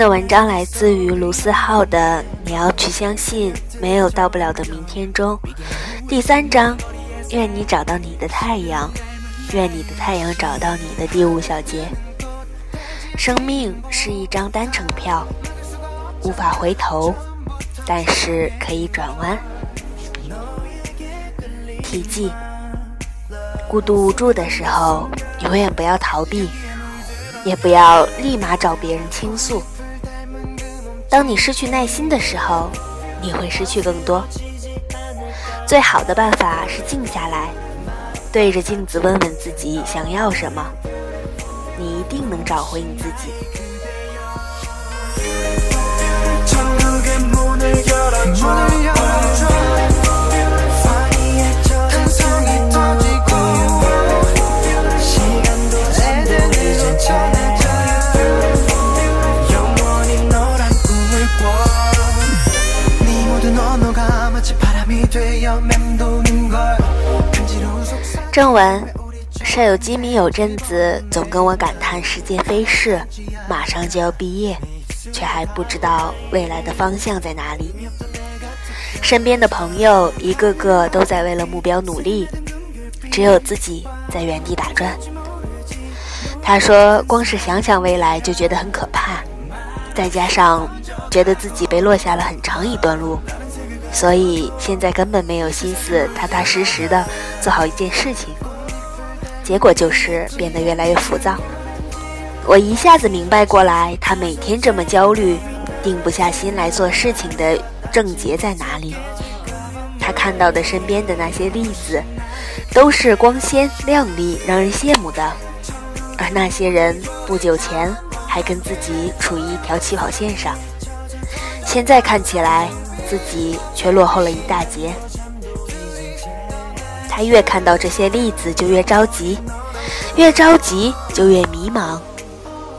的文章来自于卢思浩的《你要去相信没有到不了的明天》中第三章。愿你找到你的太阳，愿你的太阳找到你的第五小节。生命是一张单程票，无法回头，但是可以转弯。题记：孤独无助的时候，永远不要逃避。也不要立马找别人倾诉。当你失去耐心的时候，你会失去更多。最好的办法是静下来，对着镜子问问自己想要什么，你一定能找回你自己。正文，舍友吉米有阵子总跟我感叹世界飞逝，马上就要毕业，却还不知道未来的方向在哪里。身边的朋友一个个都在为了目标努力，只有自己在原地打转。他说，光是想想未来就觉得很可怕，再加上觉得自己被落下了很长一段路。所以现在根本没有心思踏踏实实的做好一件事情，结果就是变得越来越浮躁。我一下子明白过来，他每天这么焦虑，定不下心来做事情的症结在哪里。他看到的身边的那些例子，都是光鲜亮丽、让人羡慕的，而那些人不久前还跟自己处于一条起跑线上，现在看起来。自己却落后了一大截。他越看到这些例子就越着急，越着急就越迷茫，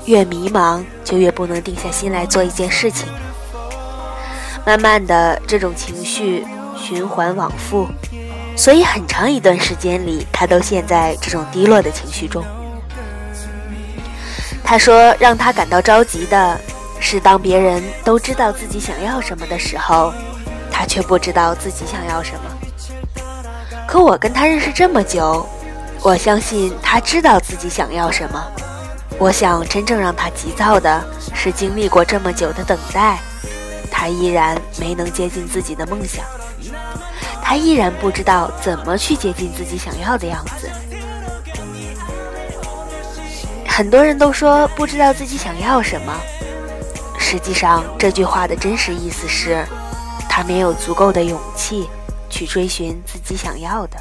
越迷茫就越不能定下心来做一件事情。慢慢的，这种情绪循环往复，所以很长一段时间里，他都陷在这种低落的情绪中。他说，让他感到着急的。是当别人都知道自己想要什么的时候，他却不知道自己想要什么。可我跟他认识这么久，我相信他知道自己想要什么。我想真正让他急躁的是，经历过这么久的等待，他依然没能接近自己的梦想，他依然不知道怎么去接近自己想要的样子。很多人都说不知道自己想要什么。实际上，这句话的真实意思是，他没有足够的勇气去追寻自己想要的。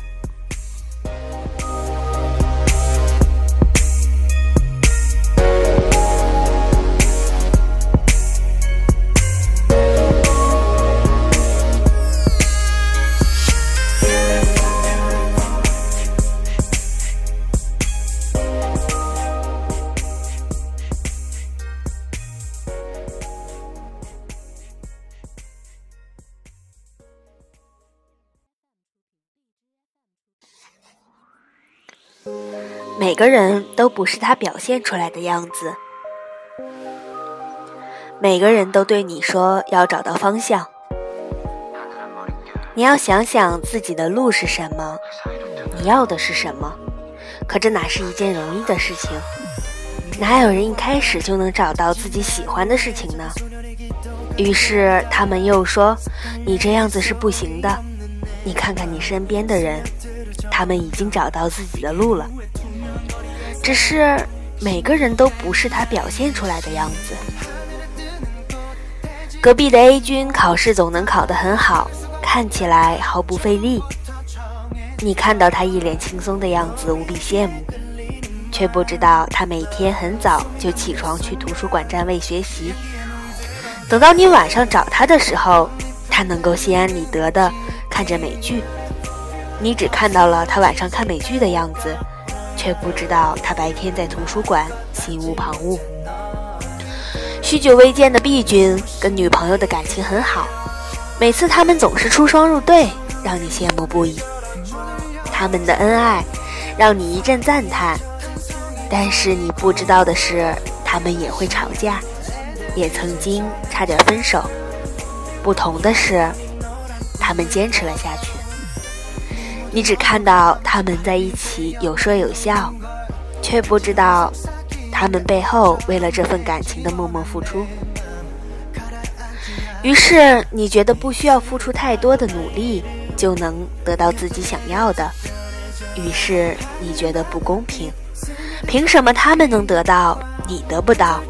每个人都不是他表现出来的样子。每个人都对你说要找到方向，你要想想自己的路是什么，你要的是什么。可这哪是一件容易的事情？哪有人一开始就能找到自己喜欢的事情呢？于是他们又说：“你这样子是不行的。你看看你身边的人，他们已经找到自己的路了。”只是每个人都不是他表现出来的样子。隔壁的 A 君考试总能考得很好，看起来毫不费力。你看到他一脸轻松的样子，无比羡慕，却不知道他每天很早就起床去图书馆占位学习。等到你晚上找他的时候，他能够心安理得的看着美剧。你只看到了他晚上看美剧的样子。却不知道他白天在图书馆心无旁骛。许久未见的毕君跟女朋友的感情很好，每次他们总是出双入对，让你羡慕不已。他们的恩爱让你一阵赞叹，但是你不知道的是，他们也会吵架。也曾经差点分手，不同的是，他们坚持了下去。你只看到他们在一起有说有笑，却不知道他们背后为了这份感情的默默付出。于是你觉得不需要付出太多的努力就能得到自己想要的，于是你觉得不公平，凭什么他们能得到你得不到？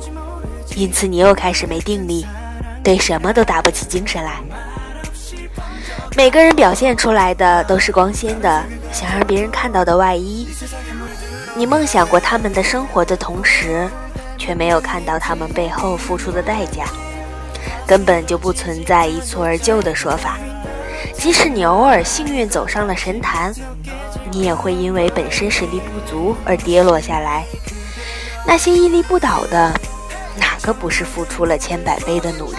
因此你又开始没定力，对什么都打不起精神来。每个人表现出来的都是光鲜的，想让别人看到的外衣。你梦想过他们的生活的同时，却没有看到他们背后付出的代价。根本就不存在一蹴而就的说法。即使你偶尔幸运走上了神坛，你也会因为本身实力不足而跌落下来。那些屹立不倒的，哪个不是付出了千百倍的努力？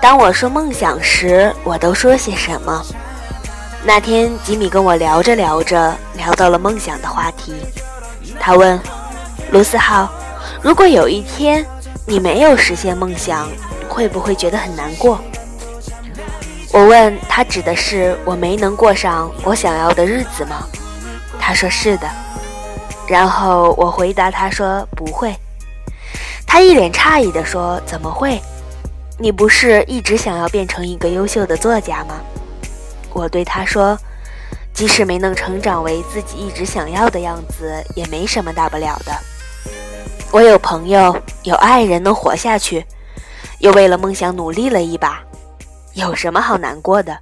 当我说梦想时，我都说些什么？那天吉米跟我聊着聊着，聊到了梦想的话题。他问卢思浩：“如果有一天你没有实现梦想，会不会觉得很难过？”我问他指的是我没能过上我想要的日子吗？他说是的。然后我回答他说不会。他一脸诧异地说：“怎么会？”你不是一直想要变成一个优秀的作家吗？我对他说：“即使没能成长为自己一直想要的样子，也没什么大不了的。我有朋友，有爱人，能活下去，又为了梦想努力了一把，有什么好难过的？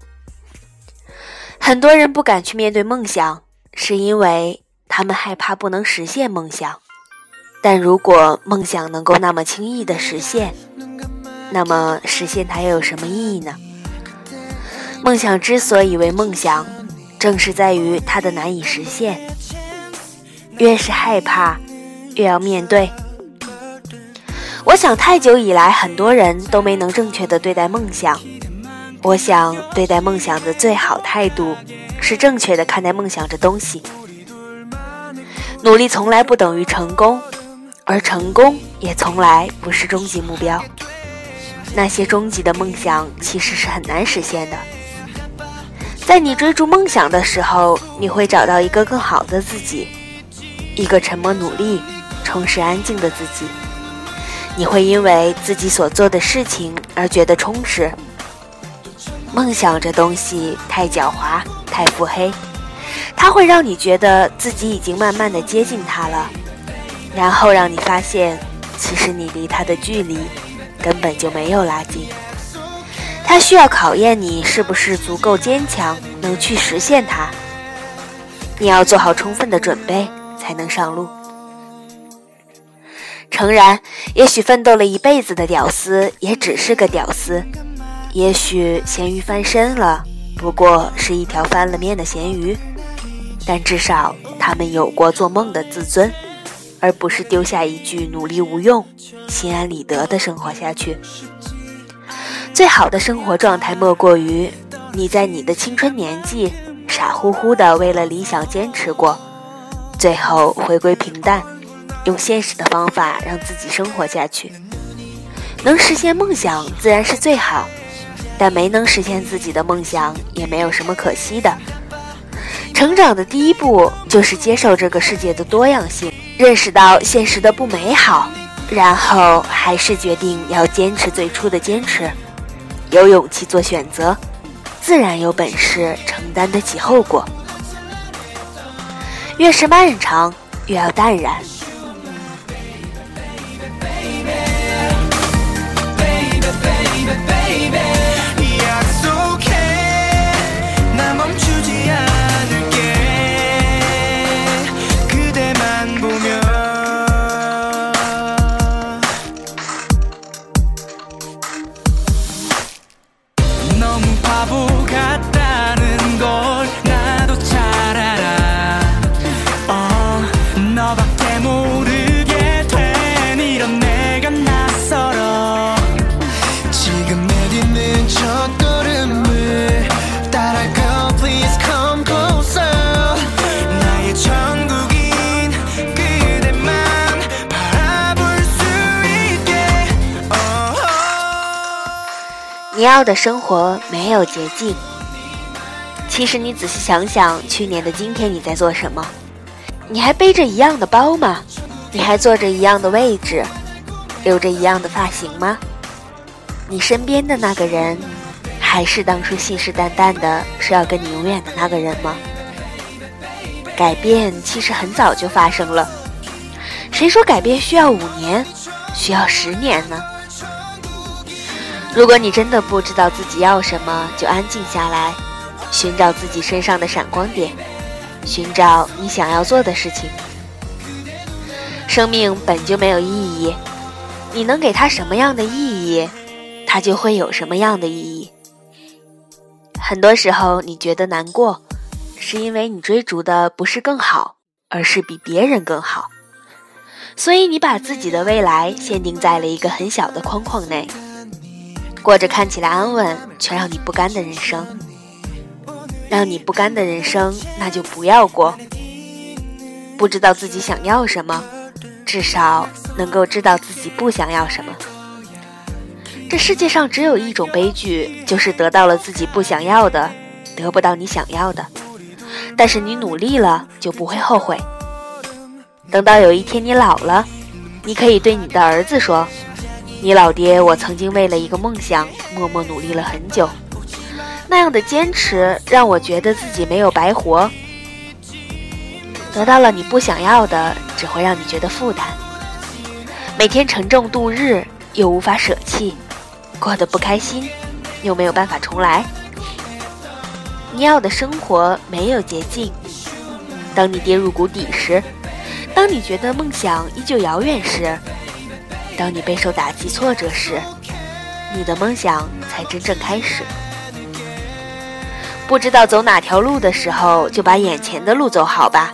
很多人不敢去面对梦想，是因为他们害怕不能实现梦想。但如果梦想能够那么轻易的实现，那么实现它又有什么意义呢？梦想之所以为梦想，正是在于它的难以实现。越是害怕，越要面对。我想，太久以来，很多人都没能正确的对待梦想。我想，对待梦想的最好态度，是正确的看待梦想这东西。努力从来不等于成功，而成功也从来不是终极目标。那些终极的梦想其实是很难实现的。在你追逐梦想的时候，你会找到一个更好的自己，一个沉默努力、充实安静的自己。你会因为自己所做的事情而觉得充实。梦想这东西太狡猾、太腹黑，它会让你觉得自己已经慢慢的接近他了，然后让你发现，其实你离他的距离。根本就没有拉近，它需要考验你是不是足够坚强，能去实现它。你要做好充分的准备，才能上路。诚然，也许奋斗了一辈子的屌丝也只是个屌丝，也许咸鱼翻身了，不过是一条翻了面的咸鱼，但至少他们有过做梦的自尊。而不是丢下一句努力无用，心安理得的生活下去。最好的生活状态莫过于你在你的青春年纪傻乎乎的为了理想坚持过，最后回归平淡，用现实的方法让自己生活下去。能实现梦想自然是最好，但没能实现自己的梦想也没有什么可惜的。成长的第一步就是接受这个世界的多样性。认识到现实的不美好，然后还是决定要坚持最初的坚持，有勇气做选择，自然有本事承担得起后果。越是漫长，越要淡然。你要的生活没有捷径。其实你仔细想想，去年的今天你在做什么？你还背着一样的包吗？你还坐着一样的位置，留着一样的发型吗？你身边的那个人，还是当初信誓旦旦的是要跟你永远的那个人吗？改变其实很早就发生了，谁说改变需要五年，需要十年呢？如果你真的不知道自己要什么，就安静下来，寻找自己身上的闪光点，寻找你想要做的事情。生命本就没有意义，你能给它什么样的意义，它就会有什么样的意义。很多时候，你觉得难过，是因为你追逐的不是更好，而是比别人更好，所以你把自己的未来限定在了一个很小的框框内。过着看起来安稳却让你不甘的人生，让你不甘的人生，那就不要过。不知道自己想要什么，至少能够知道自己不想要什么。这世界上只有一种悲剧，就是得到了自己不想要的，得不到你想要的。但是你努力了，就不会后悔。等到有一天你老了，你可以对你的儿子说。你老爹，我曾经为了一个梦想默默努力了很久，那样的坚持让我觉得自己没有白活。得到了你不想要的，只会让你觉得负担。每天沉重度日，又无法舍弃，过得不开心，又没有办法重来。你要的生活没有捷径。当你跌入谷底时，当你觉得梦想依旧遥远时。当你备受打击、挫折时，你的梦想才真正开始。不知道走哪条路的时候，就把眼前的路走好吧。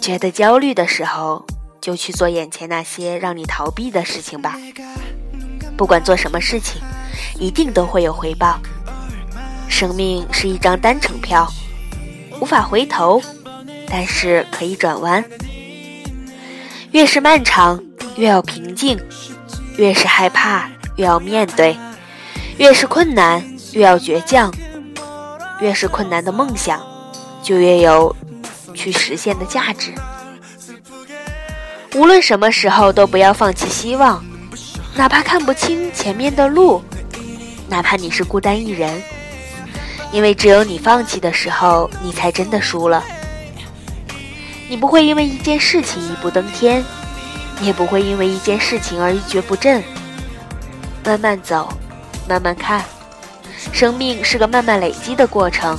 觉得焦虑的时候，就去做眼前那些让你逃避的事情吧。不管做什么事情，一定都会有回报。生命是一张单程票，无法回头，但是可以转弯。越是漫长。越要平静，越是害怕，越要面对；越是困难，越要倔强；越是困难的梦想，就越有去实现的价值。无论什么时候，都不要放弃希望，哪怕看不清前面的路，哪怕你是孤单一人，因为只有你放弃的时候，你才真的输了。你不会因为一件事情一步登天。也不会因为一件事情而一蹶不振。慢慢走，慢慢看，生命是个慢慢累积的过程，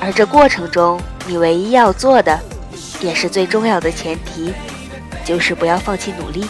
而这过程中，你唯一要做的，也是最重要的前提，就是不要放弃努力。